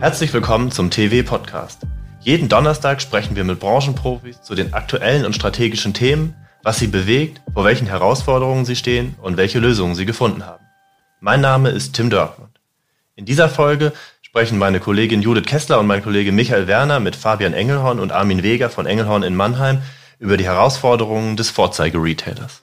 Herzlich willkommen zum TW Podcast. Jeden Donnerstag sprechen wir mit Branchenprofis zu den aktuellen und strategischen Themen, was sie bewegt, vor welchen Herausforderungen sie stehen und welche Lösungen sie gefunden haben. Mein Name ist Tim Dörkmund. In dieser Folge sprechen meine Kollegin Judith Kessler und mein Kollege Michael Werner mit Fabian Engelhorn und Armin Weger von Engelhorn in Mannheim über die Herausforderungen des Vorzeige-Retailers.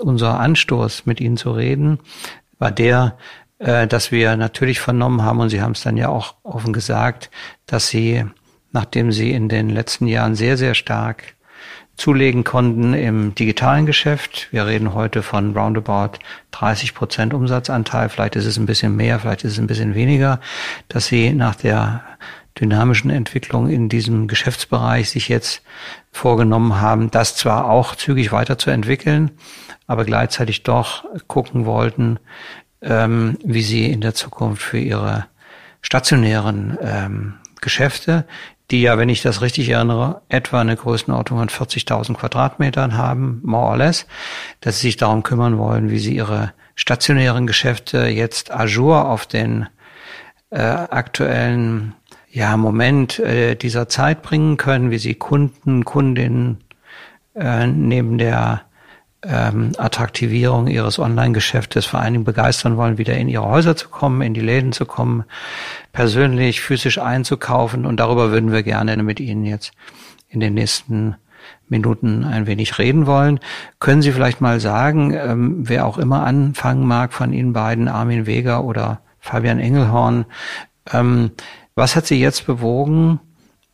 Unser Anstoß, mit Ihnen zu reden, war der, äh, dass wir natürlich vernommen haben, und Sie haben es dann ja auch offen gesagt, dass Sie, nachdem Sie in den letzten Jahren sehr, sehr stark zulegen konnten im digitalen Geschäft. Wir reden heute von roundabout 30 Prozent Umsatzanteil. Vielleicht ist es ein bisschen mehr, vielleicht ist es ein bisschen weniger, dass sie nach der dynamischen Entwicklung in diesem Geschäftsbereich sich jetzt vorgenommen haben, das zwar auch zügig weiterzuentwickeln, aber gleichzeitig doch gucken wollten, ähm, wie sie in der Zukunft für ihre stationären ähm, Geschäfte, die ja, wenn ich das richtig erinnere, etwa eine Größenordnung von 40.000 Quadratmetern haben, more or less, dass sie sich darum kümmern wollen, wie sie ihre stationären Geschäfte jetzt ajour auf den äh, aktuellen ja, Moment äh, dieser Zeit bringen können, wie sie Kunden, Kundinnen äh, neben der ähm, Attraktivierung ihres Online-Geschäftes vor allen Dingen begeistern wollen, wieder in ihre Häuser zu kommen, in die Läden zu kommen, persönlich, physisch einzukaufen. Und darüber würden wir gerne mit Ihnen jetzt in den nächsten Minuten ein wenig reden wollen. Können Sie vielleicht mal sagen, ähm, wer auch immer anfangen mag von Ihnen beiden, Armin Weger oder Fabian Engelhorn, ähm, was hat Sie jetzt bewogen,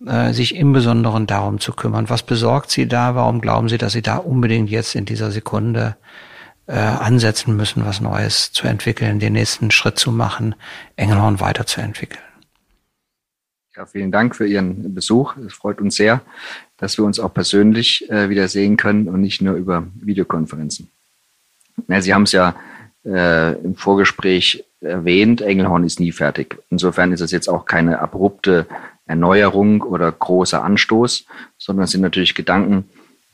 äh, sich im Besonderen darum zu kümmern? Was besorgt Sie da? Warum glauben Sie, dass Sie da unbedingt jetzt in dieser Sekunde äh, ansetzen müssen, was Neues zu entwickeln, den nächsten Schritt zu machen, Engelhorn weiterzuentwickeln? Ja, vielen Dank für Ihren Besuch. Es freut uns sehr, dass wir uns auch persönlich äh, wieder sehen können und nicht nur über Videokonferenzen. Sie haben es ja im Vorgespräch erwähnt, Engelhorn ist nie fertig. Insofern ist es jetzt auch keine abrupte Erneuerung oder großer Anstoß, sondern es sind natürlich Gedanken,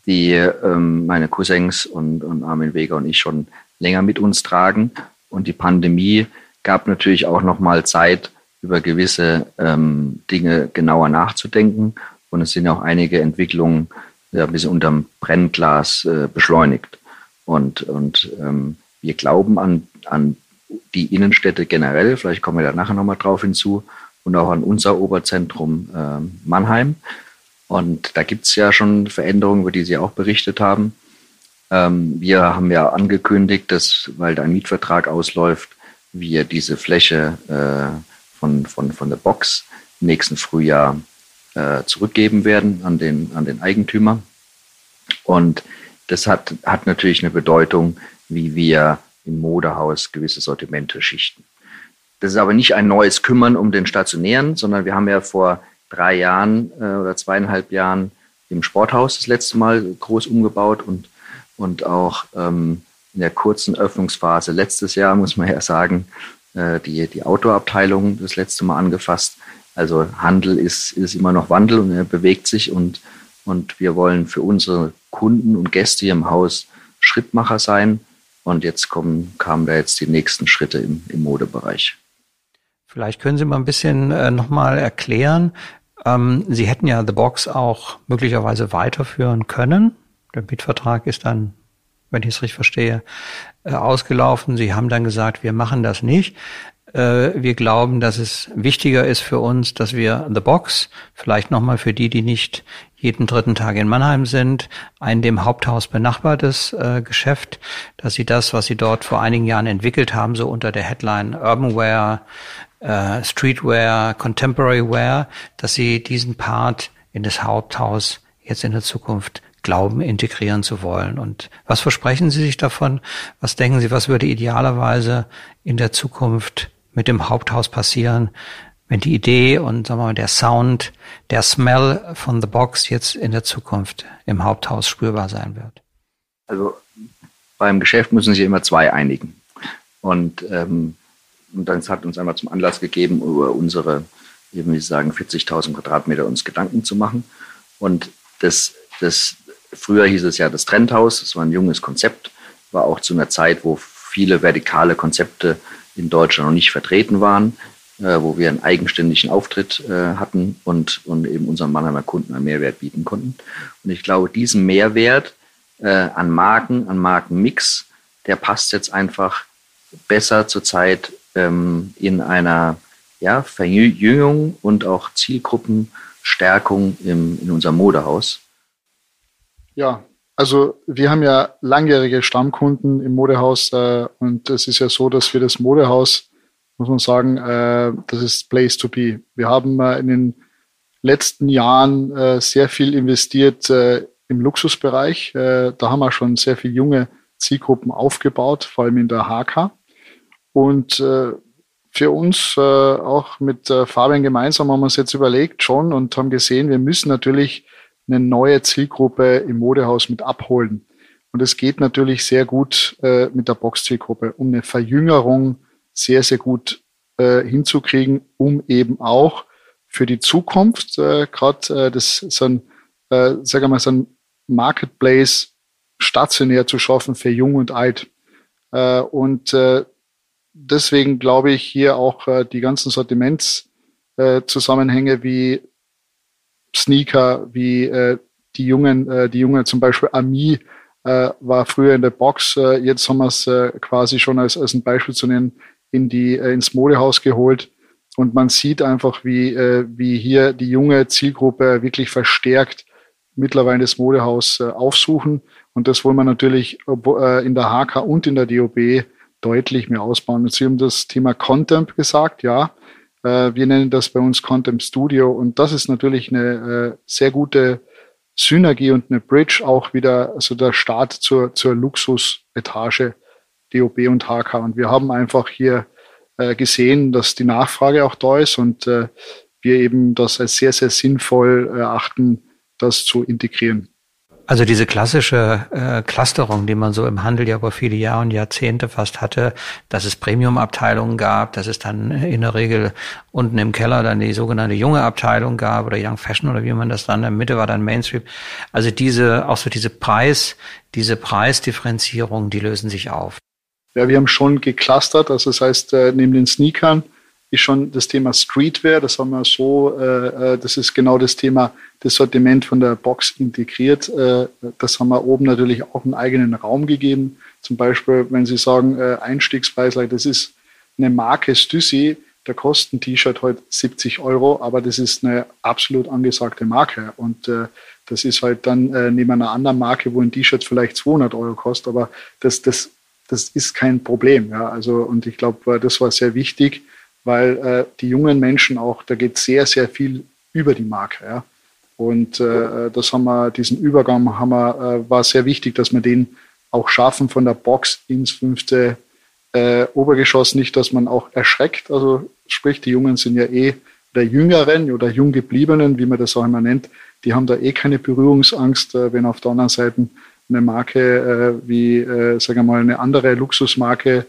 die ähm, meine Cousins und, und Armin Weger und ich schon länger mit uns tragen. Und die Pandemie gab natürlich auch nochmal Zeit, über gewisse ähm, Dinge genauer nachzudenken. Und es sind auch einige Entwicklungen ja, ein bisschen unterm Brennglas äh, beschleunigt. Und, und ähm, wir glauben an, an die Innenstädte generell, vielleicht kommen wir da nachher nochmal drauf hinzu, und auch an unser Oberzentrum äh, Mannheim. Und da gibt es ja schon Veränderungen, über die Sie auch berichtet haben. Ähm, wir haben ja angekündigt, dass, weil dein Mietvertrag ausläuft, wir diese Fläche äh, von, von, von der Box im nächsten Frühjahr äh, zurückgeben werden an den, an den Eigentümer. Und das hat, hat natürlich eine Bedeutung, wie wir im Modehaus gewisse Sortimente schichten. Das ist aber nicht ein neues Kümmern um den Stationären, sondern wir haben ja vor drei Jahren äh, oder zweieinhalb Jahren im Sporthaus das letzte Mal groß umgebaut und, und auch ähm, in der kurzen Öffnungsphase letztes Jahr, muss man ja sagen, äh, die, die Outdoor-Abteilung das letzte Mal angefasst. Also Handel ist, ist immer noch Wandel und er bewegt sich und, und wir wollen für unsere Kunden und Gäste hier im Haus Schrittmacher sein und jetzt kommen, kamen da jetzt die nächsten Schritte im, im Modebereich. Vielleicht können Sie mal ein bisschen äh, nochmal erklären. Ähm, Sie hätten ja The Box auch möglicherweise weiterführen können. Der Mietvertrag ist dann, wenn ich es richtig verstehe, äh, ausgelaufen. Sie haben dann gesagt, wir machen das nicht. Äh, wir glauben, dass es wichtiger ist für uns, dass wir The Box, vielleicht nochmal für die, die nicht jeden dritten Tag in Mannheim sind, ein dem Haupthaus benachbartes äh, Geschäft, dass sie das, was sie dort vor einigen Jahren entwickelt haben, so unter der Headline Urbanware, äh, Streetwear, Contemporary Wear, dass sie diesen Part in das Haupthaus jetzt in der Zukunft glauben, integrieren zu wollen. Und was versprechen Sie sich davon? Was denken Sie, was würde idealerweise in der Zukunft mit dem Haupthaus passieren, wenn die Idee und sagen wir mal, der Sound, der Smell von the Box jetzt in der Zukunft im Haupthaus spürbar sein wird? Also beim Geschäft müssen sich immer zwei einigen. Und, ähm, und das hat uns einmal zum Anlass gegeben, über unsere, eben wie Sie sagen, 40.000 Quadratmeter uns Gedanken zu machen. Und das, das, früher hieß es ja das Trendhaus, das war ein junges Konzept, war auch zu einer Zeit, wo viele vertikale Konzepte in Deutschland noch nicht vertreten waren, äh, wo wir einen eigenständigen Auftritt äh, hatten und, und eben unseren Mannheimer Kunden einen Mehrwert bieten konnten. Und ich glaube, diesen Mehrwert äh, an Marken, an Markenmix, der passt jetzt einfach besser zurzeit ähm, in einer ja, Verjüngung und auch Zielgruppenstärkung im, in unserem Modehaus. Ja, also wir haben ja langjährige Stammkunden im Modehaus äh, und es ist ja so, dass wir das Modehaus, muss man sagen, äh, das ist Place to be. Wir haben äh, in den letzten Jahren äh, sehr viel investiert äh, im Luxusbereich. Äh, da haben wir schon sehr viele junge Zielgruppen aufgebaut, vor allem in der HK. Und äh, für uns, äh, auch mit äh, Fabian gemeinsam, haben wir uns jetzt überlegt schon und haben gesehen, wir müssen natürlich eine neue Zielgruppe im Modehaus mit abholen. Und es geht natürlich sehr gut äh, mit der Box-Zielgruppe, um eine Verjüngerung sehr, sehr gut äh, hinzukriegen, um eben auch für die Zukunft, äh, gerade äh, das so ein, äh, wir mal, so ein Marketplace stationär zu schaffen für Jung und Alt. Äh, und äh, deswegen glaube ich hier auch die ganzen Sortimentszusammenhänge wie Sneaker, wie äh, die Jungen, äh, die Jungen zum Beispiel Ami äh, war früher in der Box, äh, jetzt haben wir es äh, quasi schon als, als ein Beispiel zu nennen, in die, äh, ins Modehaus geholt. Und man sieht einfach, wie, äh, wie hier die junge Zielgruppe wirklich verstärkt mittlerweile das Modehaus äh, aufsuchen. Und das wollen wir natürlich äh, in der HK und in der DOB deutlich mehr ausbauen. Und Sie haben das Thema Content gesagt, ja. Äh, wir nennen das bei uns Content Studio und das ist natürlich eine äh, sehr gute Synergie und eine Bridge auch wieder, also der Start zur, zur Luxusetage DOB und HK. Und wir haben einfach hier äh, gesehen, dass die Nachfrage auch da ist und wir eben das als sehr, sehr sinnvoll erachten, das zu integrieren. Also diese klassische äh, Clusterung, die man so im Handel ja über viele Jahre und Jahrzehnte fast hatte, dass es Premium-Abteilungen gab, dass es dann in der Regel unten im Keller dann die sogenannte junge Abteilung gab oder Young Fashion oder wie man das dann, in der Mitte war dann Mainstream. Also diese, auch so diese Preis, diese Preisdifferenzierung, die lösen sich auf. Ja, wir haben schon geclustert, also das heißt, äh, neben den Sneakern ist schon das Thema Streetwear, das haben wir so, äh, äh, das ist genau das Thema, das Sortiment von der Box integriert. Äh, das haben wir oben natürlich auch einen eigenen Raum gegeben. Zum Beispiel, wenn Sie sagen, äh, Einstiegspreis, das ist eine Marke Stüssi, da kostet ein T-Shirt heute 70 Euro, aber das ist eine absolut angesagte Marke. Und äh, das ist halt dann äh, neben einer anderen Marke, wo ein T-Shirt vielleicht 200 Euro kostet, aber das, das, das ist kein Problem. Ja. Also, und ich glaube, äh, das war sehr wichtig, weil äh, die jungen Menschen auch, da geht sehr, sehr viel über die Marke. Ja. Und äh, das haben wir, diesen Übergang haben wir, äh, war sehr wichtig, dass wir den auch schaffen von der Box ins fünfte äh, Obergeschoss. Nicht, dass man auch erschreckt. Also sprich, die Jungen sind ja eh der Jüngeren oder Junggebliebenen, wie man das auch immer nennt, die haben da eh keine Berührungsangst, äh, wenn auf der anderen Seite eine Marke äh, wie, äh, sagen wir mal, eine andere Luxusmarke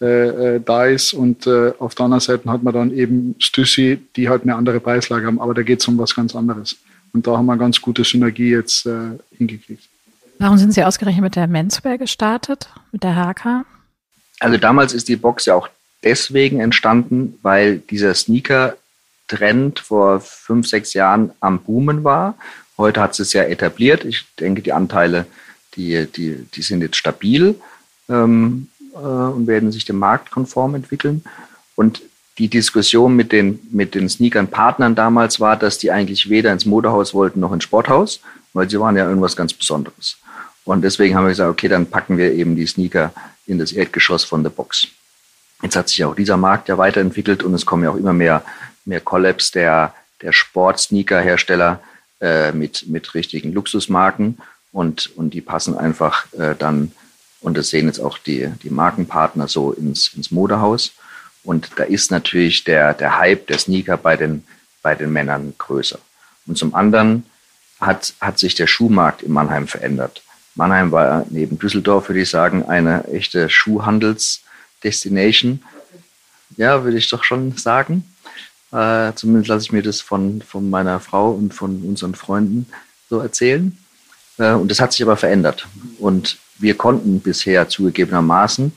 äh, äh, da ist. Und äh, auf der anderen Seite hat man dann eben Stüssi, die halt eine andere Preislage haben. Aber da geht es um was ganz anderes. Und da haben wir eine ganz gute Synergie jetzt äh, hingekriegt. Warum sind Sie ausgerechnet mit der Menswear gestartet, mit der HK? Also damals ist die Box ja auch deswegen entstanden, weil dieser Sneaker-Trend vor fünf, sechs Jahren am Boomen war. Heute hat es ja etabliert. Ich denke, die Anteile, die, die, die sind jetzt stabil. Ähm, äh, und werden sich dem Markt konform entwickeln. Und die Diskussion mit den, mit den Sneakern-Partnern damals war, dass die eigentlich weder ins Modehaus wollten noch ins Sporthaus, weil sie waren ja irgendwas ganz Besonderes. Und deswegen haben wir gesagt, okay, dann packen wir eben die Sneaker in das Erdgeschoss von der Box. Jetzt hat sich auch dieser Markt ja weiterentwickelt und es kommen ja auch immer mehr, mehr Collabs der, der Sport-Sneaker-Hersteller äh, mit, mit richtigen Luxusmarken und, und die passen einfach äh, dann, und das sehen jetzt auch die, die Markenpartner so ins, ins Modehaus. Und da ist natürlich der, der Hype der Sneaker bei den, bei den Männern größer. Und zum anderen hat, hat sich der Schuhmarkt in Mannheim verändert. Mannheim war neben Düsseldorf, würde ich sagen, eine echte Schuhhandelsdestination. Ja, würde ich doch schon sagen. Äh, zumindest lasse ich mir das von, von meiner Frau und von unseren Freunden so erzählen. Äh, und das hat sich aber verändert. Und wir konnten bisher zugegebenermaßen,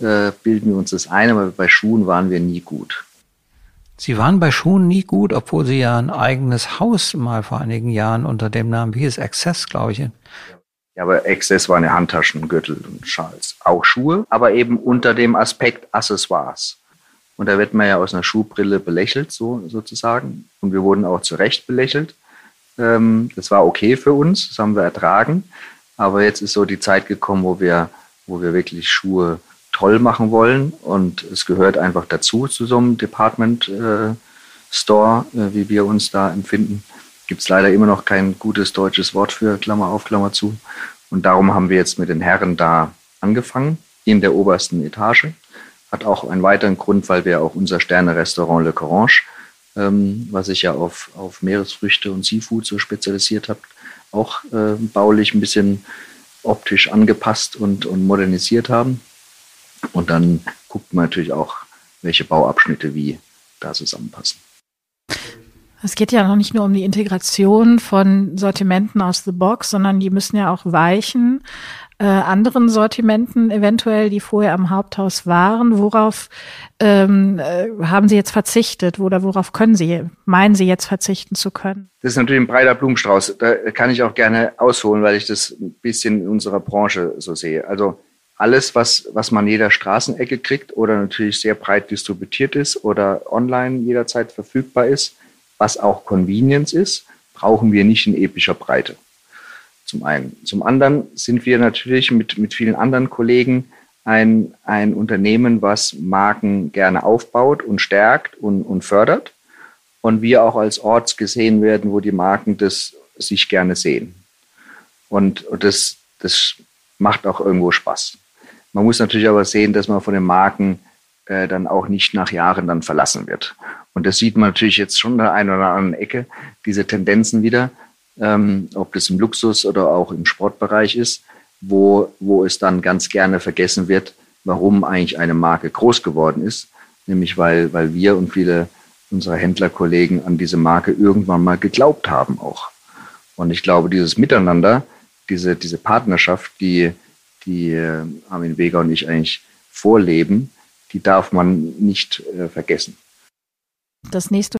äh, bilden wir uns das ein, aber bei Schuhen waren wir nie gut. Sie waren bei Schuhen nie gut, obwohl Sie ja ein eigenes Haus mal vor einigen Jahren unter dem Namen, wie ist Access, glaube ich. Ja, aber Access waren ja Handtaschen, Gürtel und Schals. Auch Schuhe, aber eben unter dem Aspekt Accessoires. Und da wird man ja aus einer Schuhbrille belächelt, so sozusagen. Und wir wurden auch zu Recht belächelt. Ähm, das war okay für uns, das haben wir ertragen. Aber jetzt ist so die Zeit gekommen, wo wir, wo wir wirklich Schuhe toll machen wollen. Und es gehört einfach dazu, zu so einem Department äh, Store, äh, wie wir uns da empfinden. Gibt es leider immer noch kein gutes deutsches Wort für Klammer auf, Klammer zu. Und darum haben wir jetzt mit den Herren da angefangen, in der obersten Etage. Hat auch einen weiteren Grund, weil wir auch unser Sterne-Restaurant Le Corange, ähm, was sich ja auf, auf Meeresfrüchte und Seafood so spezialisiert hat, auch äh, baulich ein bisschen optisch angepasst und, und modernisiert haben. Und dann guckt man natürlich auch, welche Bauabschnitte wie da zusammenpassen. Es geht ja noch nicht nur um die Integration von Sortimenten aus the Box, sondern die müssen ja auch weichen äh, anderen Sortimenten eventuell, die vorher am Haupthaus waren. Worauf ähm, äh, haben Sie jetzt verzichtet oder worauf können Sie, meinen Sie jetzt verzichten zu können? Das ist natürlich ein breiter Blumenstrauß. Da kann ich auch gerne ausholen, weil ich das ein bisschen in unserer Branche so sehe. Also alles, was, was man jeder Straßenecke kriegt oder natürlich sehr breit distributiert ist oder online jederzeit verfügbar ist, was auch Convenience ist, brauchen wir nicht in epischer Breite. Zum einen. Zum anderen sind wir natürlich mit, mit vielen anderen Kollegen ein, ein Unternehmen, was Marken gerne aufbaut und stärkt und, und fördert. Und wir auch als Orts gesehen werden, wo die Marken das sich gerne sehen. Und, und das, das macht auch irgendwo Spaß. Man muss natürlich aber sehen, dass man von den Marken äh, dann auch nicht nach Jahren dann verlassen wird. Und das sieht man natürlich jetzt schon an der einen oder anderen Ecke, diese Tendenzen wieder, ähm, ob das im Luxus oder auch im Sportbereich ist, wo, wo es dann ganz gerne vergessen wird, warum eigentlich eine Marke groß geworden ist. Nämlich weil, weil wir und viele unserer Händlerkollegen an diese Marke irgendwann mal geglaubt haben auch. Und ich glaube, dieses Miteinander, diese, diese Partnerschaft, die, die äh, Armin Weger und ich eigentlich vorleben, die darf man nicht äh, vergessen. Das nächste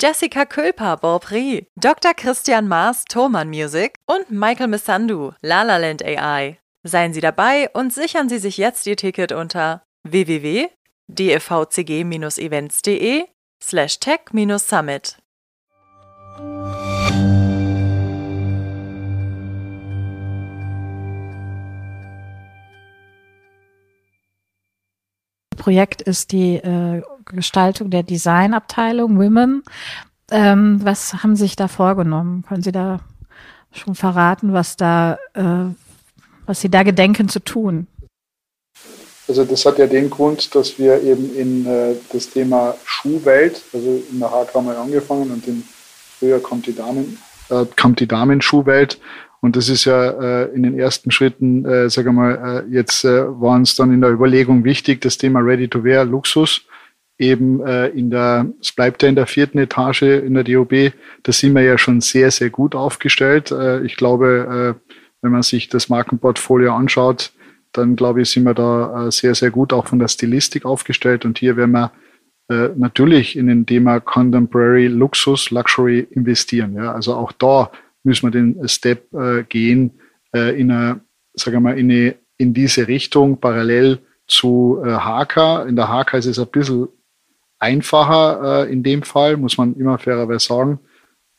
Jessica Külper, Borprix, Dr. Christian Maas, Thoman Music und Michael Missandu, Lalaland AI. Seien Sie dabei und sichern Sie sich jetzt Ihr Ticket unter www.devcg-events.de slash tech-summit. Projekt ist die äh, Gestaltung der Designabteilung Women. Ähm, was haben Sie sich da vorgenommen? Können Sie da schon verraten, was da, äh, was Sie da gedenken zu tun? Also das hat ja den Grund, dass wir eben in äh, das Thema Schuhwelt, also in der Hardware mal angefangen und in, früher kommt die Damen, äh, kommt die Damenschuhwelt und das ist ja äh, in den ersten Schritten, äh, sage mal, äh, jetzt äh, war uns dann in der Überlegung wichtig, das Thema Ready-to-Wear, Luxus, eben äh, in der, es bleibt ja in der vierten Etage in der DOB, da sind wir ja schon sehr, sehr gut aufgestellt. Äh, ich glaube, äh, wenn man sich das Markenportfolio anschaut, dann glaube ich, sind wir da äh, sehr, sehr gut auch von der Stilistik aufgestellt. Und hier werden wir äh, natürlich in den Thema Contemporary Luxus, Luxury investieren. Ja? Also auch da müssen wir den Step äh, gehen äh, in, eine, sagen wir in, eine, in diese Richtung parallel zu äh, HK. In der HK ist es ein bisschen einfacher äh, in dem Fall, muss man immer fairerweise sagen,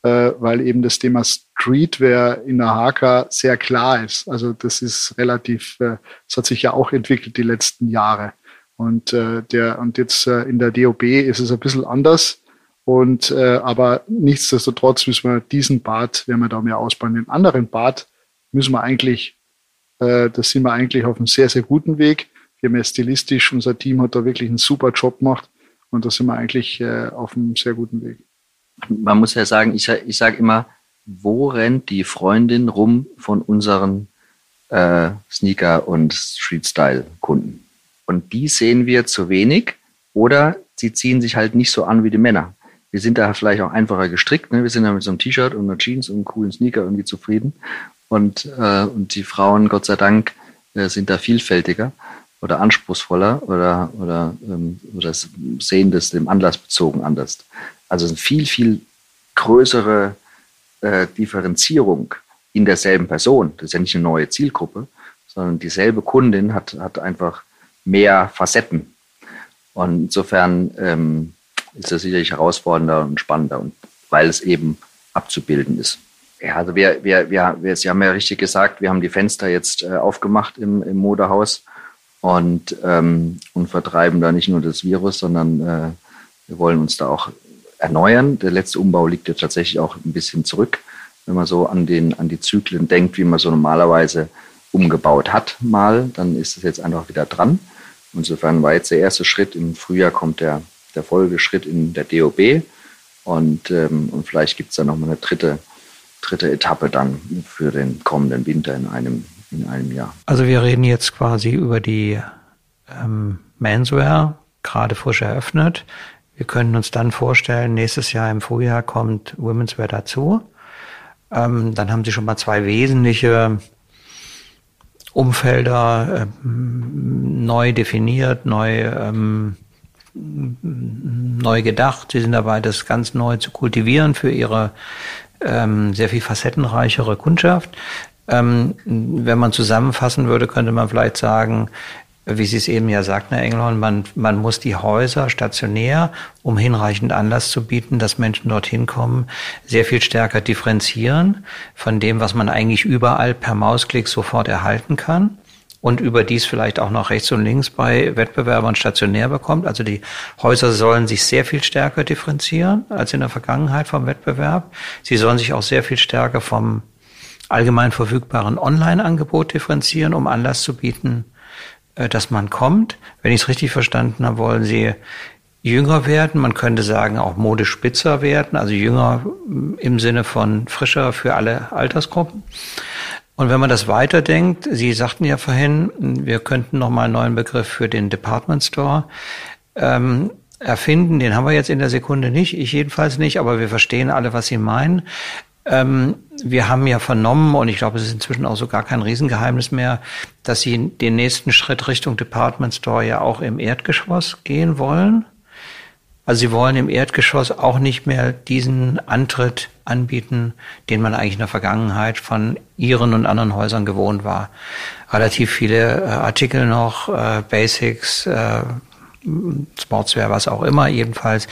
äh, weil eben das Thema Streetwear in der HK sehr klar ist. Also das ist relativ, äh, das hat sich ja auch entwickelt die letzten Jahre. Und, äh, der, und jetzt äh, in der DOB ist es ein bisschen anders. Und äh, aber nichtsdestotrotz müssen wir diesen Bad, werden wir da mehr ausbauen. Den anderen Bad müssen wir eigentlich, äh, da sind wir eigentlich auf einem sehr, sehr guten Weg. Wir haben ja stilistisch, unser Team hat da wirklich einen super Job gemacht und da sind wir eigentlich äh, auf einem sehr guten Weg. Man muss ja sagen, ich, ich sage immer, wo rennt die Freundin rum von unseren äh, Sneaker- und Street-Style-Kunden? Und die sehen wir zu wenig oder sie ziehen sich halt nicht so an wie die Männer. Wir sind da vielleicht auch einfacher gestrickt. Ne? Wir sind da mit so einem T-Shirt und einer Jeans und einem coolen Sneaker irgendwie zufrieden. Und, äh, und die Frauen, Gott sei Dank, äh, sind da vielfältiger oder anspruchsvoller oder, oder, ähm, oder sehen das dem Anlass bezogen anders. Also eine viel, viel größere äh, Differenzierung in derselben Person. Das ist ja nicht eine neue Zielgruppe, sondern dieselbe Kundin hat, hat einfach mehr Facetten. Und insofern ähm, ist das sicherlich herausfordernder und spannender, und weil es eben abzubilden ist. Ja, also wir, wir, wir, wir, Sie haben ja richtig gesagt, wir haben die Fenster jetzt äh, aufgemacht im, im Modehaus und, ähm, und vertreiben da nicht nur das Virus, sondern äh, wir wollen uns da auch erneuern. Der letzte Umbau liegt ja tatsächlich auch ein bisschen zurück, wenn man so an, den, an die Zyklen denkt, wie man so normalerweise umgebaut hat mal, dann ist es jetzt einfach wieder dran. Insofern war jetzt der erste Schritt. Im Frühjahr kommt der, der Folgeschritt in der DOB. Und, ähm, und vielleicht gibt es dann nochmal eine dritte, dritte Etappe dann für den kommenden Winter in einem, in einem Jahr. Also wir reden jetzt quasi über die ähm, Menswear, gerade frisch eröffnet. Wir können uns dann vorstellen, nächstes Jahr im Frühjahr kommt Womenswear dazu. Ähm, dann haben Sie schon mal zwei wesentliche Umfelder äh, neu definiert, neu, ähm, neu gedacht. Sie sind dabei, das ganz neu zu kultivieren für ihre ähm, sehr viel facettenreichere Kundschaft. Ähm, wenn man zusammenfassen würde, könnte man vielleicht sagen, wie Sie es eben ja sagten, Herr Engelhorn, man, man muss die Häuser stationär, um hinreichend Anlass zu bieten, dass Menschen dorthin kommen, sehr viel stärker differenzieren von dem, was man eigentlich überall per Mausklick sofort erhalten kann und überdies vielleicht auch noch rechts und links bei Wettbewerbern stationär bekommt. Also die Häuser sollen sich sehr viel stärker differenzieren als in der Vergangenheit vom Wettbewerb. Sie sollen sich auch sehr viel stärker vom allgemein verfügbaren Online-Angebot differenzieren, um Anlass zu bieten, äh, dass man kommt. Wenn ich es richtig verstanden habe, wollen Sie jünger werden. Man könnte sagen, auch modisch spitzer werden, also jünger im Sinne von frischer für alle Altersgruppen. Und wenn man das weiterdenkt, Sie sagten ja vorhin, wir könnten noch mal einen neuen Begriff für den Department Store ähm, erfinden. Den haben wir jetzt in der Sekunde nicht, ich jedenfalls nicht, aber wir verstehen alle, was Sie meinen. Ähm, wir haben ja vernommen, und ich glaube, es ist inzwischen auch so gar kein Riesengeheimnis mehr, dass Sie den nächsten Schritt Richtung Department Store ja auch im Erdgeschoss gehen wollen. Also Sie wollen im Erdgeschoss auch nicht mehr diesen Antritt anbieten, den man eigentlich in der Vergangenheit von Ihren und anderen Häusern gewohnt war. Relativ viele äh, Artikel noch, äh, Basics, äh, Sportswear, was auch immer, jedenfalls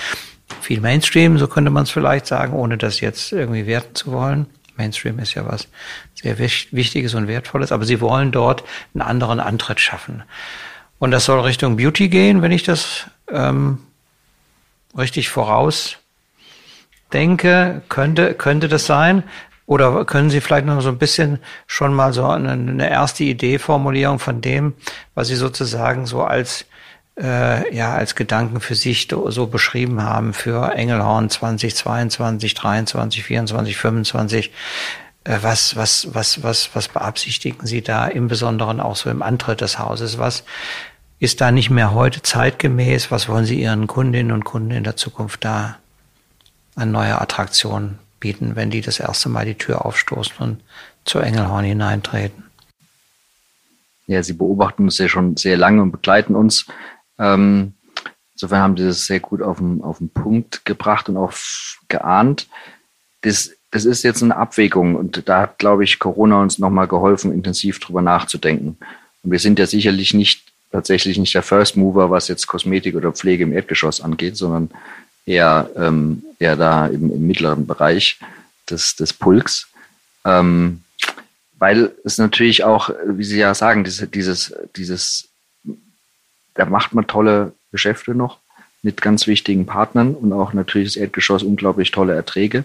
viel Mainstream, so könnte man es vielleicht sagen, ohne das jetzt irgendwie werten zu wollen. Mainstream ist ja was sehr Wichtiges und Wertvolles, aber sie wollen dort einen anderen Antritt schaffen. Und das soll Richtung Beauty gehen, wenn ich das ähm, richtig voraus denke, könnte, könnte das sein. Oder können Sie vielleicht noch so ein bisschen schon mal so eine, eine erste Idee, Formulierung von dem, was Sie sozusagen so als äh, ja als Gedanken für sich so beschrieben haben für Engelhorn 2022, 23, 24, 25. Äh, was, was, was, was, was beabsichtigen Sie da im Besonderen auch so im Antritt des Hauses? Was ist da nicht mehr heute zeitgemäß? Was wollen Sie Ihren Kundinnen und Kunden in der Zukunft da an neue Attraktionen bieten, wenn die das erste Mal die Tür aufstoßen und zu Engelhorn hineintreten? Ja, Sie beobachten uns ja schon sehr lange und begleiten uns. Ähm, Insofern haben die das sehr gut auf den, auf den Punkt gebracht und auch geahnt. Das, das ist jetzt eine Abwägung und da hat, glaube ich, Corona uns nochmal geholfen, intensiv drüber nachzudenken. Und wir sind ja sicherlich nicht tatsächlich nicht der First Mover, was jetzt Kosmetik oder Pflege im Erdgeschoss angeht, sondern eher, ähm, eher da im, im mittleren Bereich des, des Pulks. Ähm, weil es natürlich auch, wie Sie ja sagen, dieses, dieses, dieses, da macht man tolle Geschäfte noch mit ganz wichtigen Partnern und auch natürlich das Erdgeschoss unglaublich tolle Erträge.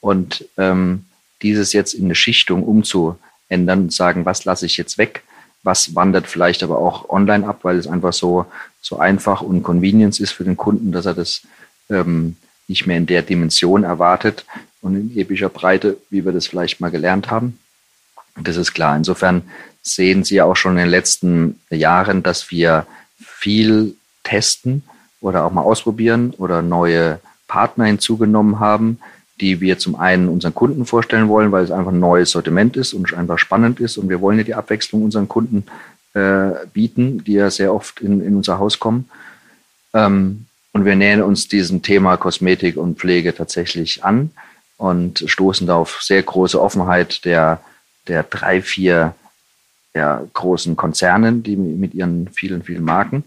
Und ähm, dieses jetzt in eine Schichtung umzuändern und sagen, was lasse ich jetzt weg, was wandert vielleicht aber auch online ab, weil es einfach so, so einfach und Convenience ist für den Kunden, dass er das ähm, nicht mehr in der Dimension erwartet und in epischer Breite, wie wir das vielleicht mal gelernt haben. Das ist klar. Insofern sehen Sie auch schon in den letzten Jahren, dass wir viel testen oder auch mal ausprobieren oder neue Partner hinzugenommen haben, die wir zum einen unseren Kunden vorstellen wollen, weil es einfach ein neues Sortiment ist und einfach spannend ist. Und wir wollen ja die Abwechslung unseren Kunden äh, bieten, die ja sehr oft in, in unser Haus kommen. Ähm, und wir nähern uns diesem Thema Kosmetik und Pflege tatsächlich an und stoßen da auf sehr große Offenheit der, der drei, vier ja, großen Konzernen, die mit ihren vielen, vielen Marken.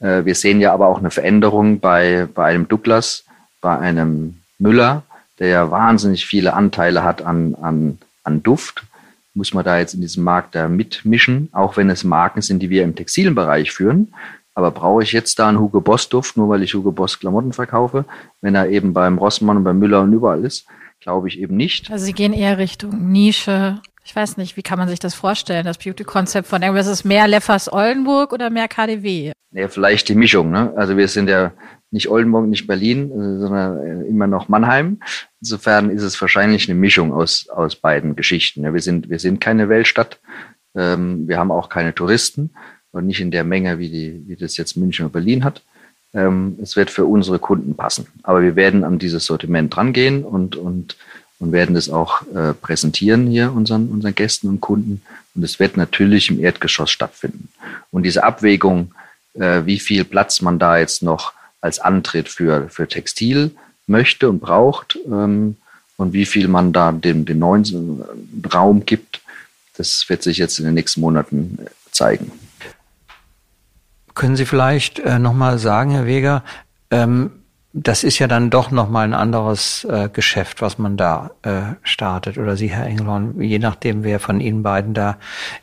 Äh, wir sehen ja aber auch eine Veränderung bei, bei einem Douglas, bei einem Müller, der ja wahnsinnig viele Anteile hat an, an, an Duft. Muss man da jetzt in diesem Markt da mitmischen, auch wenn es Marken sind, die wir im textilen Bereich führen. Aber brauche ich jetzt da einen Hugo Boss Duft, nur weil ich Hugo Boss Klamotten verkaufe, wenn er eben beim Rossmann und beim Müller und überall ist? Glaube ich eben nicht. Also Sie gehen eher Richtung Nische. Ich weiß nicht, wie kann man sich das vorstellen, das Beauty-Konzept von irgendwas ist mehr Leffers Oldenburg oder mehr KDW? Ja, vielleicht die Mischung. Ne? Also wir sind ja nicht Oldenburg, nicht Berlin, äh, sondern immer noch Mannheim. Insofern ist es wahrscheinlich eine Mischung aus, aus beiden Geschichten. Ja, wir sind, wir sind keine Weltstadt. Ähm, wir haben auch keine Touristen und nicht in der Menge, wie, die, wie das jetzt München oder Berlin hat. Ähm, es wird für unsere Kunden passen. Aber wir werden an dieses Sortiment rangehen und, und, und werden das auch äh, präsentieren hier unseren, unseren Gästen und Kunden. Und es wird natürlich im Erdgeschoss stattfinden. Und diese Abwägung, äh, wie viel Platz man da jetzt noch als Antritt für, für Textil möchte und braucht ähm, und wie viel man da dem, dem neuen Raum gibt, das wird sich jetzt in den nächsten Monaten zeigen. Können Sie vielleicht äh, nochmal sagen, Herr Weger, ähm, das ist ja dann doch nochmal ein anderes äh, Geschäft, was man da äh, startet. Oder Sie, Herr Engelhorn, je nachdem, wer von Ihnen beiden da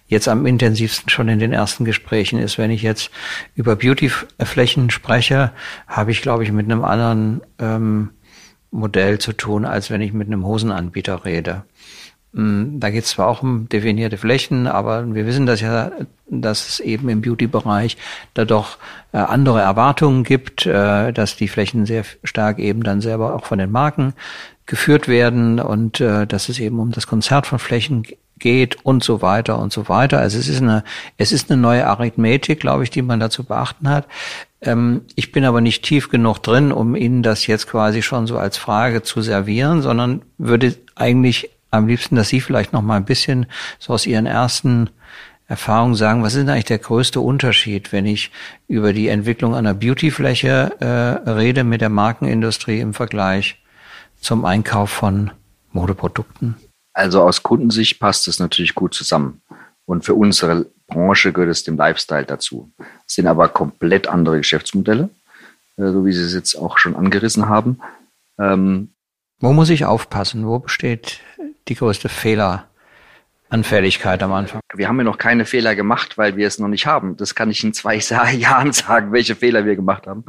jetzt am intensivsten schon in den ersten Gesprächen ist. Wenn ich jetzt über Beautyflächen spreche, habe ich, glaube ich, mit einem anderen ähm, Modell zu tun, als wenn ich mit einem Hosenanbieter rede. Mm, da geht es zwar auch um definierte Flächen, aber wir wissen das ja, dass es eben im Beauty-Bereich da doch äh, andere Erwartungen gibt, äh, dass die Flächen sehr stark eben dann selber auch von den Marken geführt werden und äh, dass es eben um das Konzert von Flächen geht und so weiter und so weiter. Also es ist eine, es ist eine neue Arithmetik, glaube ich, die man dazu beachten hat. Ähm, ich bin aber nicht tief genug drin, um Ihnen das jetzt quasi schon so als Frage zu servieren, sondern würde eigentlich am liebsten, dass Sie vielleicht noch mal ein bisschen so aus Ihren ersten Erfahrungen sagen, was ist denn eigentlich der größte Unterschied, wenn ich über die Entwicklung einer Beautyfläche äh, rede mit der Markenindustrie im Vergleich zum Einkauf von Modeprodukten? Also aus Kundensicht passt es natürlich gut zusammen. Und für unsere Branche gehört es dem Lifestyle dazu. Es sind aber komplett andere Geschäftsmodelle, äh, so wie Sie es jetzt auch schon angerissen haben. Ähm, Wo muss ich aufpassen? Wo besteht die größte Fehleranfälligkeit am Anfang? Wir haben ja noch keine Fehler gemacht, weil wir es noch nicht haben. Das kann ich in zwei Jahren sagen, welche Fehler wir gemacht haben.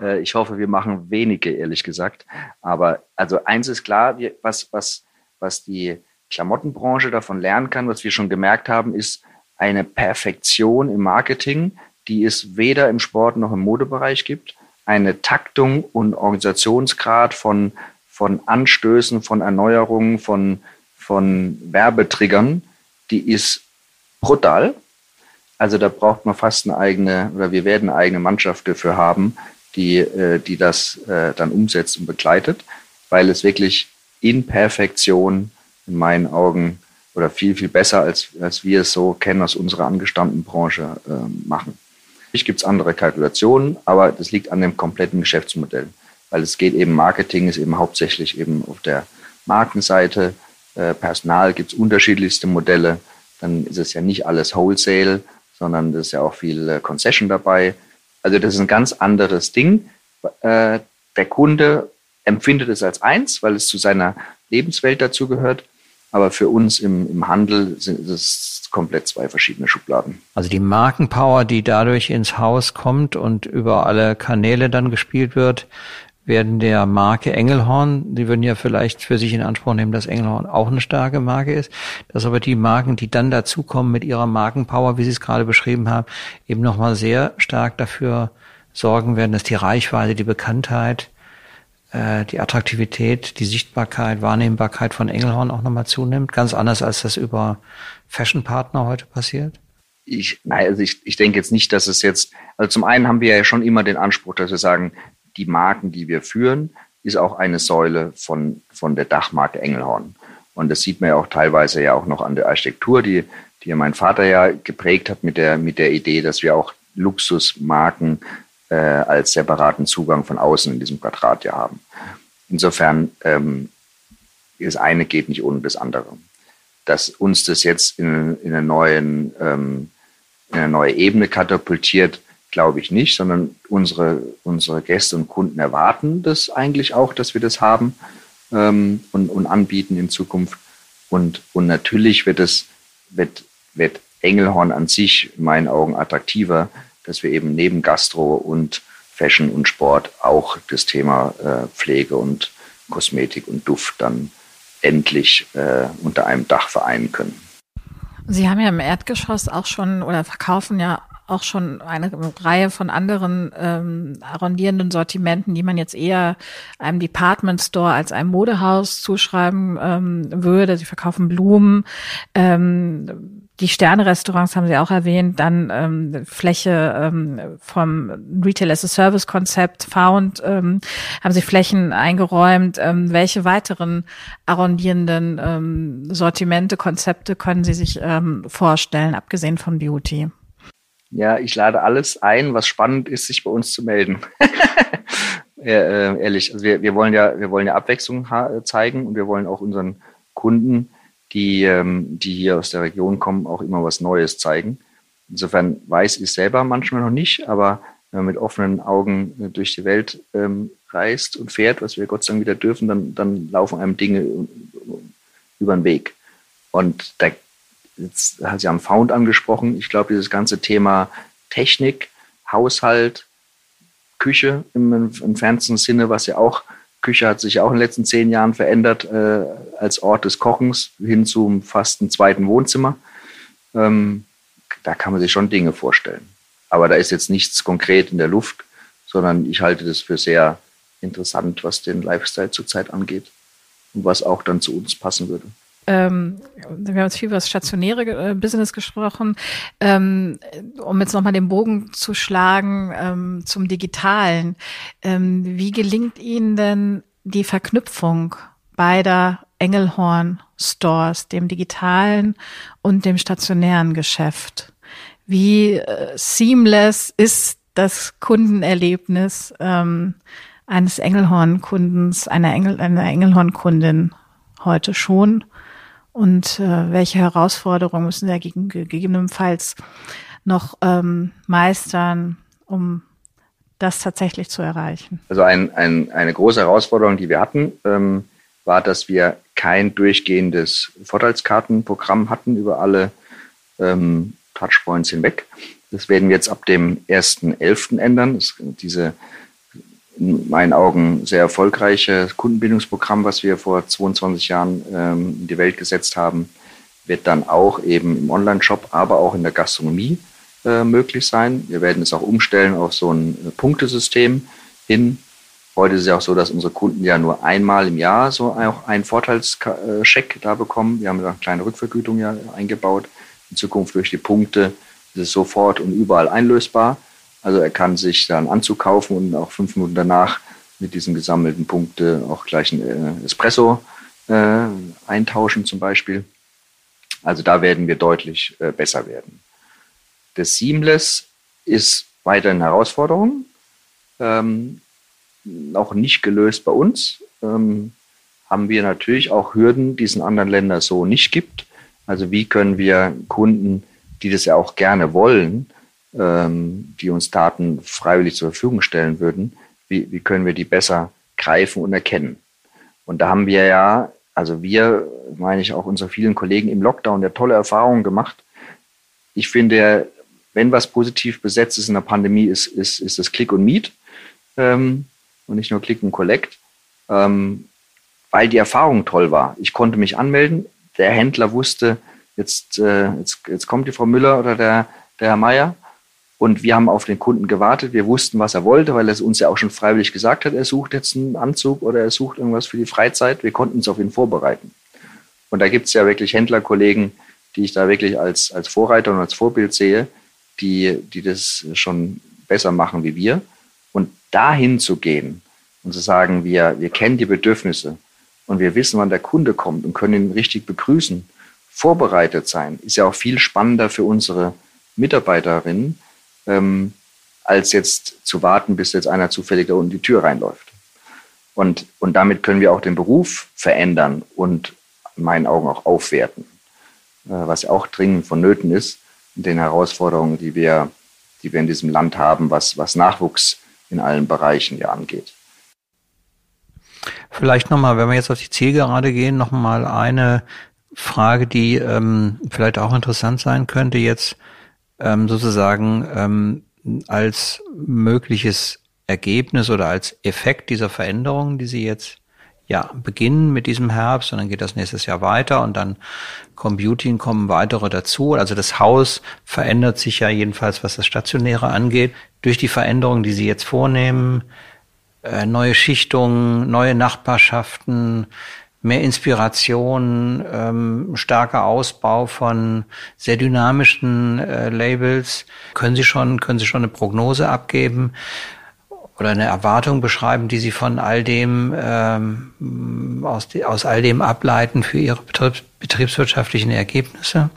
Äh, ich hoffe, wir machen wenige, ehrlich gesagt. Aber also eins ist klar, was, was, was die Klamottenbranche davon lernen kann, was wir schon gemerkt haben, ist eine Perfektion im Marketing, die es weder im Sport noch im Modebereich gibt. Eine Taktung und Organisationsgrad von von Anstößen, von Erneuerungen, von, von Werbetriggern, die ist brutal. Also da braucht man fast eine eigene, oder wir werden eine eigene Mannschaft dafür haben, die, äh, die das äh, dann umsetzt und begleitet, weil es wirklich in Perfektion in meinen Augen oder viel, viel besser, als, als wir es so kennen aus unserer angestammten Branche äh, machen. Natürlich gibt es andere Kalkulationen, aber das liegt an dem kompletten Geschäftsmodell. Weil es geht eben, Marketing ist eben hauptsächlich eben auf der Markenseite. Äh, Personal gibt es unterschiedlichste Modelle. Dann ist es ja nicht alles Wholesale, sondern es ist ja auch viel äh, Concession dabei. Also das ist ein ganz anderes Ding. Äh, der Kunde empfindet es als eins, weil es zu seiner Lebenswelt dazugehört. Aber für uns im, im Handel sind es komplett zwei verschiedene Schubladen. Also die Markenpower, die dadurch ins Haus kommt und über alle Kanäle dann gespielt wird, werden der Marke Engelhorn, die würden ja vielleicht für sich in Anspruch nehmen, dass Engelhorn auch eine starke Marke ist, dass aber die Marken, die dann dazukommen mit ihrer Markenpower, wie Sie es gerade beschrieben haben, eben nochmal sehr stark dafür sorgen werden, dass die Reichweite, die Bekanntheit, äh, die Attraktivität, die Sichtbarkeit, Wahrnehmbarkeit von Engelhorn auch nochmal zunimmt. Ganz anders, als das über Fashion-Partner heute passiert? Ich, nein, also ich, ich denke jetzt nicht, dass es jetzt, also zum einen haben wir ja schon immer den Anspruch, dass wir sagen, die Marken, die wir führen, ist auch eine Säule von, von der Dachmarke Engelhorn. Und das sieht man ja auch teilweise ja auch noch an der Architektur, die, die mein Vater ja geprägt hat mit der, mit der Idee, dass wir auch Luxusmarken äh, als separaten Zugang von außen in diesem Quadrat ja haben. Insofern, ähm, das eine geht nicht ohne das andere. Dass uns das jetzt in, in, neuen, ähm, in eine neue Ebene katapultiert, glaube ich nicht, sondern unsere, unsere Gäste und Kunden erwarten das eigentlich auch, dass wir das haben ähm, und, und anbieten in Zukunft. Und, und natürlich wird es, wird, wird Engelhorn an sich in meinen Augen attraktiver, dass wir eben neben Gastro und Fashion und Sport auch das Thema äh, Pflege und Kosmetik und Duft dann endlich äh, unter einem Dach vereinen können. Sie haben ja im Erdgeschoss auch schon oder verkaufen ja auch schon eine Reihe von anderen ähm, arrondierenden Sortimenten, die man jetzt eher einem Department Store als einem Modehaus zuschreiben ähm, würde. Sie verkaufen Blumen. Ähm, die Sterne-Restaurants haben Sie auch erwähnt, dann ähm, Fläche ähm, vom Retail as a Service Konzept Found, ähm, haben Sie Flächen eingeräumt. Ähm, welche weiteren arrondierenden ähm, Sortimente, Konzepte können Sie sich ähm, vorstellen, abgesehen von Beauty? Ja, ich lade alles ein, was spannend ist, sich bei uns zu melden. ja, äh, ehrlich, also wir, wir wollen ja, wir wollen ja Abwechslung zeigen und wir wollen auch unseren Kunden, die, ähm, die hier aus der Region kommen, auch immer was Neues zeigen. Insofern weiß ich selber manchmal noch nicht, aber wenn man mit offenen Augen äh, durch die Welt ähm, reist und fährt, was wir Gott sei Dank wieder dürfen, dann, dann laufen einem Dinge über den Weg. Und da jetzt hat Sie haben Found angesprochen. Ich glaube, dieses ganze Thema Technik, Haushalt, Küche im entferntesten Sinne, was ja auch, Küche hat sich auch in den letzten zehn Jahren verändert äh, als Ort des Kochens hin zum fast einen zweiten Wohnzimmer. Ähm, da kann man sich schon Dinge vorstellen. Aber da ist jetzt nichts konkret in der Luft, sondern ich halte das für sehr interessant, was den Lifestyle zurzeit angeht und was auch dann zu uns passen würde ähm, wir haben jetzt viel über das stationäre äh, Business gesprochen, ähm, um jetzt nochmal den Bogen zu schlagen ähm, zum Digitalen. Ähm, wie gelingt Ihnen denn die Verknüpfung beider Engelhorn-Stores, dem digitalen und dem stationären Geschäft? Wie äh, seamless ist das Kundenerlebnis ähm, eines Engelhorn-Kundens, einer, Engel, einer Engelhorn-Kundin heute schon? Und äh, welche Herausforderungen müssen wir gegebenenfalls noch ähm, meistern, um das tatsächlich zu erreichen? Also ein, ein, eine große Herausforderung, die wir hatten, ähm, war, dass wir kein durchgehendes Vorteilskartenprogramm hatten über alle ähm, Touchpoints hinweg. Das werden wir jetzt ab dem 1.11. ändern. Das, diese in meinen Augen sehr erfolgreiche Kundenbindungsprogramm, was wir vor 22 Jahren ähm, in die Welt gesetzt haben, wird dann auch eben im Online-Shop, aber auch in der Gastronomie äh, möglich sein. Wir werden es auch umstellen auf so ein äh, Punktesystem hin. Heute ist es ja auch so, dass unsere Kunden ja nur einmal im Jahr so auch einen Vorteilscheck da bekommen. Wir haben eine kleine Rückvergütung ja eingebaut. In Zukunft durch die Punkte ist es sofort und überall einlösbar. Also er kann sich dann Anzug kaufen und auch fünf Minuten danach mit diesen gesammelten Punkten auch gleich ein äh, Espresso äh, eintauschen zum Beispiel. Also da werden wir deutlich äh, besser werden. Das Seamless ist weiterhin Herausforderungen, ähm, auch nicht gelöst bei uns. Ähm, haben wir natürlich auch Hürden, die es in anderen Ländern so nicht gibt. Also wie können wir Kunden, die das ja auch gerne wollen, ähm, die uns Daten freiwillig zur Verfügung stellen würden, wie, wie können wir die besser greifen und erkennen? Und da haben wir ja, also wir, meine ich auch unsere vielen Kollegen im Lockdown, ja tolle Erfahrungen gemacht. Ich finde, wenn was positiv besetzt ist in der Pandemie, ist, ist, ist das Click und Meet ähm, und nicht nur Click und Collect, ähm, weil die Erfahrung toll war. Ich konnte mich anmelden, der Händler wusste, jetzt, äh, jetzt, jetzt kommt die Frau Müller oder der, der Herr Meier und wir haben auf den Kunden gewartet. Wir wussten, was er wollte, weil er es uns ja auch schon freiwillig gesagt hat, er sucht jetzt einen Anzug oder er sucht irgendwas für die Freizeit. Wir konnten uns auf ihn vorbereiten. Und da gibt es ja wirklich Händlerkollegen, die ich da wirklich als, als Vorreiter und als Vorbild sehe, die, die das schon besser machen wie wir. Und dahin zu gehen und zu sagen, wir, wir kennen die Bedürfnisse und wir wissen, wann der Kunde kommt und können ihn richtig begrüßen, vorbereitet sein, ist ja auch viel spannender für unsere Mitarbeiterinnen, ähm, als jetzt zu warten, bis jetzt einer zufällig da unten die Tür reinläuft. Und, und damit können wir auch den Beruf verändern und in meinen Augen auch aufwerten, äh, was ja auch dringend vonnöten ist, den Herausforderungen, die wir, die wir in diesem Land haben, was, was Nachwuchs in allen Bereichen ja angeht. Vielleicht nochmal, wenn wir jetzt auf die Zielgerade gehen, nochmal eine Frage, die ähm, vielleicht auch interessant sein könnte, jetzt ähm, sozusagen ähm, als mögliches Ergebnis oder als Effekt dieser Veränderungen, die Sie jetzt ja, beginnen mit diesem Herbst und dann geht das nächstes Jahr weiter und dann Computing kommen weitere dazu. Also das Haus verändert sich ja jedenfalls, was das Stationäre angeht, durch die Veränderungen, die Sie jetzt vornehmen, äh, neue Schichtungen, neue Nachbarschaften, mehr Inspiration, ähm, starker Ausbau von sehr dynamischen äh, Labels. Können Sie schon, können Sie schon eine Prognose abgeben? oder eine Erwartung beschreiben, die Sie von all dem ähm, aus, aus all dem ableiten für Ihre Betriebs betriebswirtschaftlichen Ergebnisse?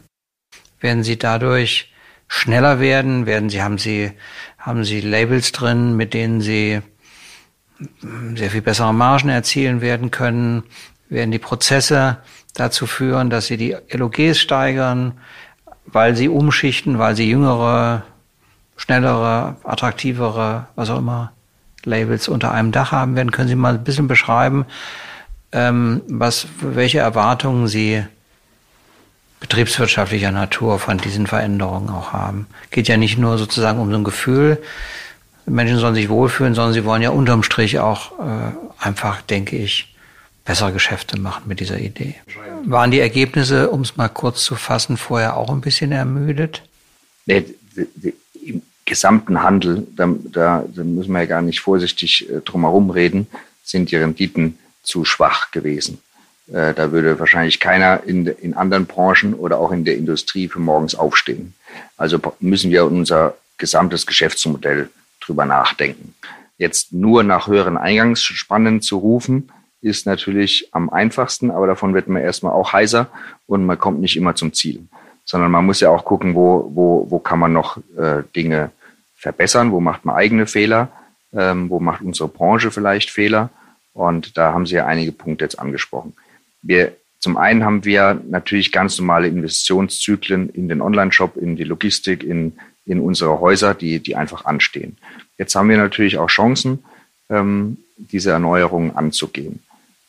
Werden Sie dadurch schneller werden? Werden Sie haben Sie haben Sie Labels drin, mit denen Sie sehr viel bessere Margen erzielen werden können? Werden die Prozesse dazu führen, dass Sie die LOGs steigern, weil Sie umschichten, weil Sie jüngere, schnellere, attraktivere, was auch immer Labels unter einem Dach haben werden. Können Sie mal ein bisschen beschreiben, ähm, was, welche Erwartungen Sie betriebswirtschaftlicher Natur von diesen Veränderungen auch haben? Geht ja nicht nur sozusagen um so ein Gefühl, Menschen sollen sich wohlfühlen, sondern sie wollen ja unterm Strich auch äh, einfach, denke ich, bessere Geschäfte machen mit dieser Idee. Waren die Ergebnisse, um es mal kurz zu fassen, vorher auch ein bisschen ermüdet? Nee, gesamten Handel, da, da, da müssen wir ja gar nicht vorsichtig äh, drum herum reden, sind die Renditen zu schwach gewesen. Äh, da würde wahrscheinlich keiner in, in anderen Branchen oder auch in der Industrie für morgens aufstehen. Also müssen wir unser gesamtes Geschäftsmodell drüber nachdenken. Jetzt nur nach höheren Eingangsspannen zu rufen, ist natürlich am einfachsten, aber davon wird man erstmal auch heiser und man kommt nicht immer zum Ziel sondern man muss ja auch gucken, wo, wo, wo kann man noch äh, Dinge verbessern, wo macht man eigene Fehler, ähm, wo macht unsere Branche vielleicht Fehler. Und da haben Sie ja einige Punkte jetzt angesprochen. Wir, zum einen haben wir natürlich ganz normale Investitionszyklen in den Online-Shop, in die Logistik, in, in unsere Häuser, die, die einfach anstehen. Jetzt haben wir natürlich auch Chancen, ähm, diese Erneuerungen anzugehen.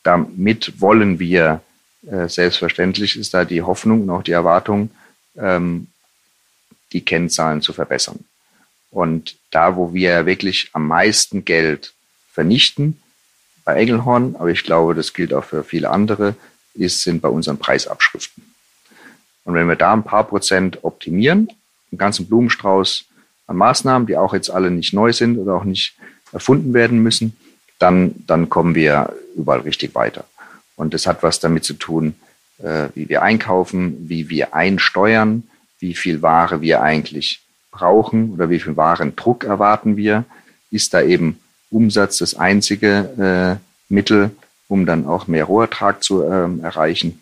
Damit wollen wir, äh, selbstverständlich ist da die Hoffnung und auch die Erwartung, ähm, die Kennzahlen zu verbessern. Und da, wo wir wirklich am meisten Geld vernichten, bei Engelhorn, aber ich glaube, das gilt auch für viele andere, ist, sind bei unseren Preisabschriften. Und wenn wir da ein paar Prozent optimieren, einen ganzen Blumenstrauß an Maßnahmen, die auch jetzt alle nicht neu sind oder auch nicht erfunden werden müssen, dann, dann kommen wir überall richtig weiter. Und das hat was damit zu tun, äh, wie wir einkaufen, wie wir einsteuern, wie viel Ware wir eigentlich brauchen oder wie viel Warendruck erwarten wir. Ist da eben Umsatz das einzige äh, Mittel, um dann auch mehr Rohertrag zu ähm, erreichen?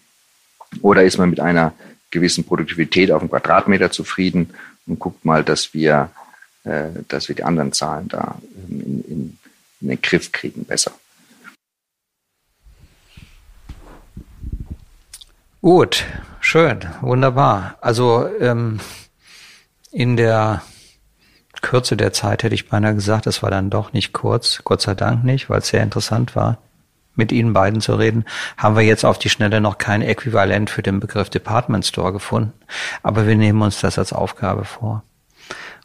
Oder ist man mit einer gewissen Produktivität auf dem Quadratmeter zufrieden und guckt mal, dass wir äh, dass wir die anderen Zahlen da ähm, in, in, in den Griff kriegen besser. Gut, schön, wunderbar. Also ähm, in der Kürze der Zeit hätte ich beinahe gesagt, es war dann doch nicht kurz, Gott sei Dank nicht, weil es sehr interessant war, mit Ihnen beiden zu reden, haben wir jetzt auf die Schnelle noch kein Äquivalent für den Begriff Department Store gefunden. Aber wir nehmen uns das als Aufgabe vor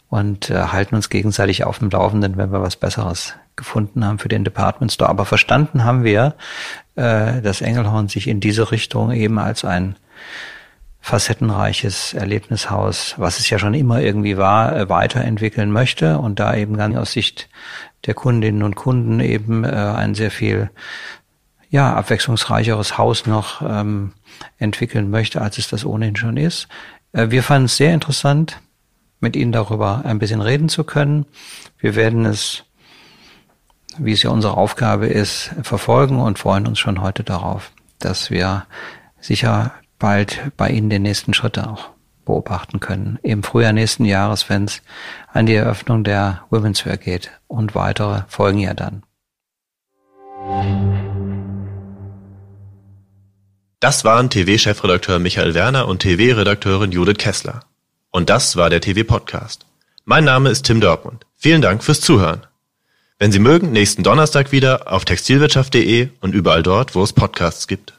und äh, halten uns gegenseitig auf dem Laufenden, wenn wir was Besseres gefunden haben für den Department Store. Aber verstanden haben wir, äh, dass Engelhorn sich in diese Richtung eben als ein facettenreiches Erlebnishaus, was es ja schon immer irgendwie war, äh, weiterentwickeln möchte und da eben ganz aus Sicht der Kundinnen und Kunden eben äh, ein sehr viel ja, abwechslungsreicheres Haus noch ähm, entwickeln möchte, als es das ohnehin schon ist. Äh, wir fanden es sehr interessant, mit Ihnen darüber ein bisschen reden zu können. Wir werden es, wie es ja unsere Aufgabe ist, verfolgen und freuen uns schon heute darauf, dass wir sicher bald bei Ihnen den nächsten Schritt auch beobachten können. Im Frühjahr nächsten Jahres, wenn es an die Eröffnung der Women's Wear geht und weitere folgen ja dann. Das waren TV-Chefredakteur Michael Werner und TV-Redakteurin Judith Kessler. Und das war der TV-Podcast. Mein Name ist Tim Dortmund. Vielen Dank fürs Zuhören. Wenn Sie mögen, nächsten Donnerstag wieder auf textilwirtschaft.de und überall dort, wo es Podcasts gibt.